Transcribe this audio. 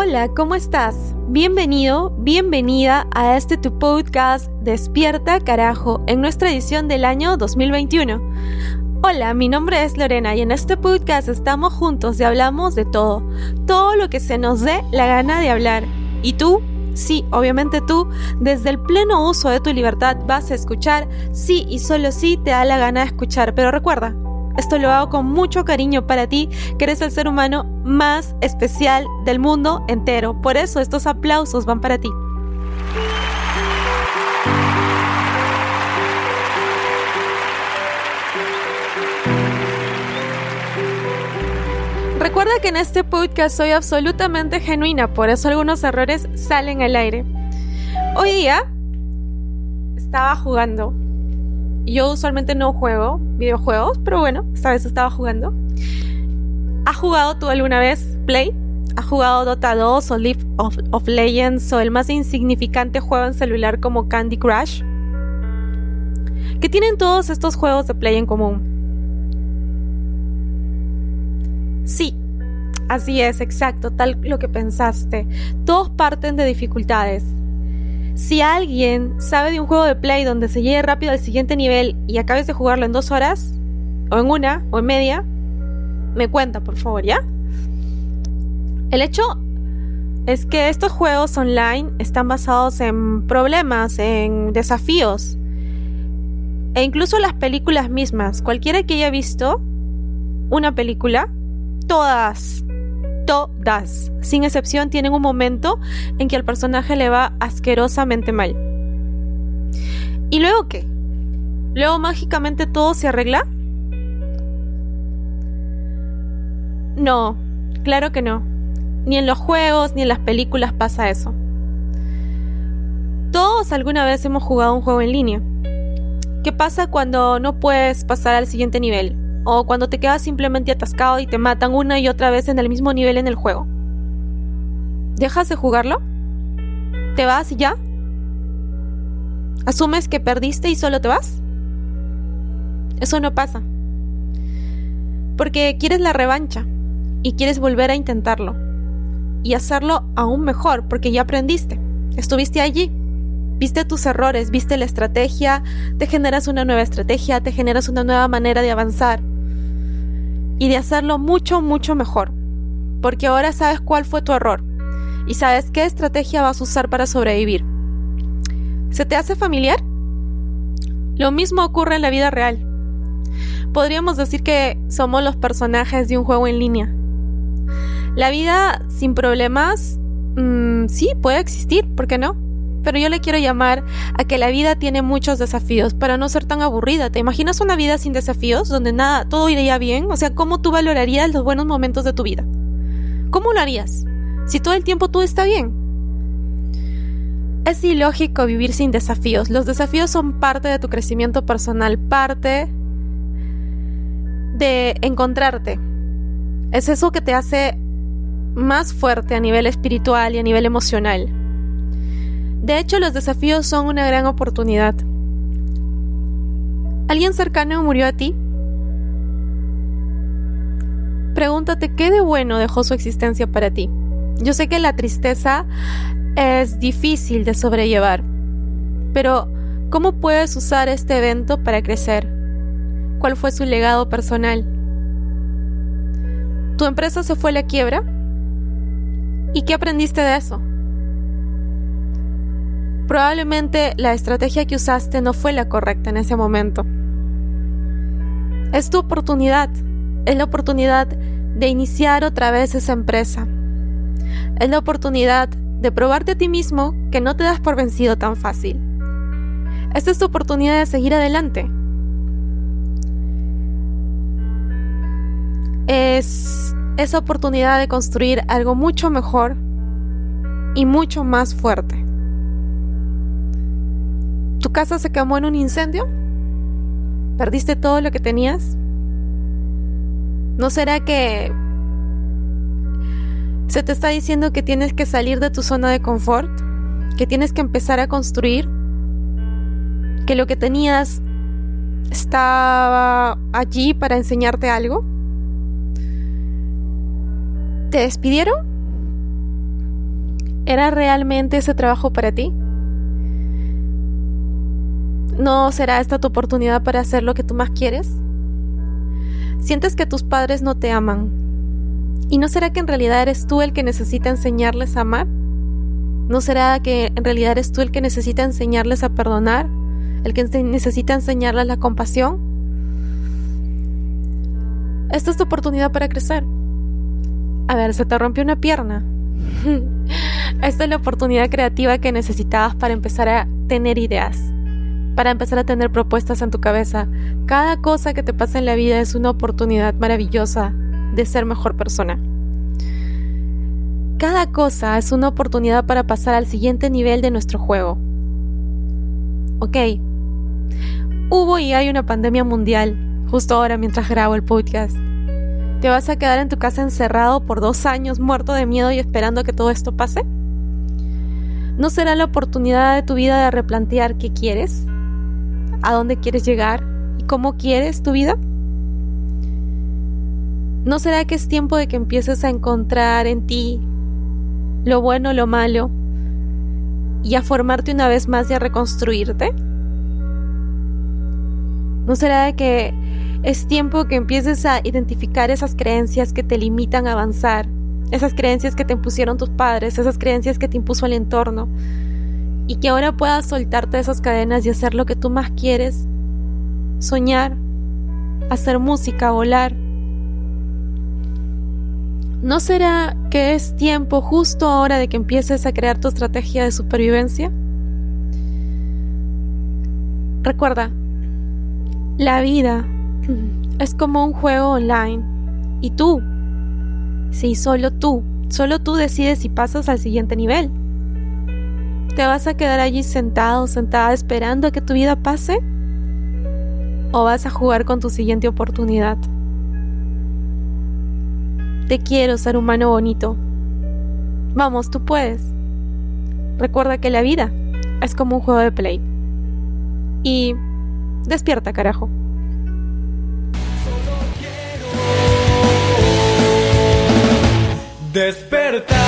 Hola, ¿cómo estás? Bienvenido, bienvenida a este tu podcast Despierta Carajo en nuestra edición del año 2021. Hola, mi nombre es Lorena y en este podcast estamos juntos y hablamos de todo, todo lo que se nos dé la gana de hablar. ¿Y tú? Sí, obviamente tú, desde el pleno uso de tu libertad vas a escuchar, sí y solo sí te da la gana de escuchar, pero recuerda, esto lo hago con mucho cariño para ti, que eres el ser humano más especial del mundo entero. Por eso estos aplausos van para ti. Recuerda que en este podcast soy absolutamente genuina, por eso algunos errores salen al aire. Hoy día estaba jugando yo usualmente no juego videojuegos, pero bueno, esta vez estaba jugando. ¿Has jugado tú alguna vez Play? ¿Has jugado Dota 2 o League of, of Legends o el más insignificante juego en celular como Candy Crush? ¿Qué tienen todos estos juegos de Play en común? Sí, así es, exacto, tal lo que pensaste. Todos parten de dificultades si alguien sabe de un juego de play donde se llegue rápido al siguiente nivel y acabes de jugarlo en dos horas, o en una, o en media, me cuenta, por favor, ¿ya? El hecho es que estos juegos online están basados en problemas, en desafíos. E incluso las películas mismas. Cualquiera que haya visto una película, todas todas, sin excepción, tienen un momento en que al personaje le va asquerosamente mal. ¿Y luego qué? ¿Luego mágicamente todo se arregla? No, claro que no. Ni en los juegos ni en las películas pasa eso. Todos alguna vez hemos jugado un juego en línea. ¿Qué pasa cuando no puedes pasar al siguiente nivel? O cuando te quedas simplemente atascado y te matan una y otra vez en el mismo nivel en el juego. ¿Dejas de jugarlo? ¿Te vas y ya? ¿Asumes que perdiste y solo te vas? Eso no pasa. Porque quieres la revancha y quieres volver a intentarlo y hacerlo aún mejor porque ya aprendiste. Estuviste allí, viste tus errores, viste la estrategia, te generas una nueva estrategia, te generas una nueva manera de avanzar y de hacerlo mucho, mucho mejor. Porque ahora sabes cuál fue tu error y sabes qué estrategia vas a usar para sobrevivir. ¿Se te hace familiar? Lo mismo ocurre en la vida real. Podríamos decir que somos los personajes de un juego en línea. La vida sin problemas, mm, sí, puede existir, ¿por qué no? Pero yo le quiero llamar a que la vida tiene muchos desafíos para no ser tan aburrida. ¿Te imaginas una vida sin desafíos, donde nada, todo iría bien? O sea, ¿cómo tú valorarías los buenos momentos de tu vida? ¿Cómo lo harías? Si todo el tiempo todo está bien. Es ilógico vivir sin desafíos. Los desafíos son parte de tu crecimiento personal, parte de encontrarte. Es eso que te hace más fuerte a nivel espiritual y a nivel emocional. De hecho, los desafíos son una gran oportunidad. ¿Alguien cercano murió a ti? Pregúntate qué de bueno dejó su existencia para ti. Yo sé que la tristeza es difícil de sobrellevar, pero ¿cómo puedes usar este evento para crecer? ¿Cuál fue su legado personal? ¿Tu empresa se fue a la quiebra? ¿Y qué aprendiste de eso? Probablemente la estrategia que usaste no fue la correcta en ese momento. Es tu oportunidad, es la oportunidad de iniciar otra vez esa empresa. Es la oportunidad de probarte a ti mismo que no te das por vencido tan fácil. Esta es tu oportunidad de seguir adelante. es esa oportunidad de construir algo mucho mejor y mucho más fuerte. ¿Tu casa se quemó en un incendio? ¿Perdiste todo lo que tenías? ¿No será que se te está diciendo que tienes que salir de tu zona de confort? ¿Que tienes que empezar a construir? ¿Que lo que tenías estaba allí para enseñarte algo? ¿Te despidieron? ¿Era realmente ese trabajo para ti? ¿No será esta tu oportunidad para hacer lo que tú más quieres? ¿Sientes que tus padres no te aman? ¿Y no será que en realidad eres tú el que necesita enseñarles a amar? ¿No será que en realidad eres tú el que necesita enseñarles a perdonar? ¿El que necesita enseñarles la compasión? Esta es tu oportunidad para crecer. A ver, se te rompió una pierna. Esta es la oportunidad creativa que necesitabas para empezar a tener ideas, para empezar a tener propuestas en tu cabeza. Cada cosa que te pasa en la vida es una oportunidad maravillosa de ser mejor persona. Cada cosa es una oportunidad para pasar al siguiente nivel de nuestro juego. Ok, hubo y hay una pandemia mundial justo ahora mientras grabo el podcast. ¿Te vas a quedar en tu casa encerrado por dos años muerto de miedo y esperando que todo esto pase? ¿No será la oportunidad de tu vida de replantear qué quieres? ¿A dónde quieres llegar? ¿Y cómo quieres tu vida? ¿No será que es tiempo de que empieces a encontrar en ti lo bueno, lo malo y a formarte una vez más y a reconstruirte? ¿No será de que es tiempo que empieces a identificar esas creencias que te limitan a avanzar, esas creencias que te impusieron tus padres, esas creencias que te impuso el entorno, y que ahora puedas soltarte de esas cadenas y hacer lo que tú más quieres, soñar, hacer música, volar. ¿No será que es tiempo justo ahora de que empieces a crear tu estrategia de supervivencia? Recuerda, la vida es como un juego online. Y tú, sí, solo tú, solo tú decides si pasas al siguiente nivel. ¿Te vas a quedar allí sentado, sentada, esperando a que tu vida pase? ¿O vas a jugar con tu siguiente oportunidad? Te quiero, ser humano bonito. Vamos, tú puedes. Recuerda que la vida es como un juego de play. Y despierta, carajo. Despertar.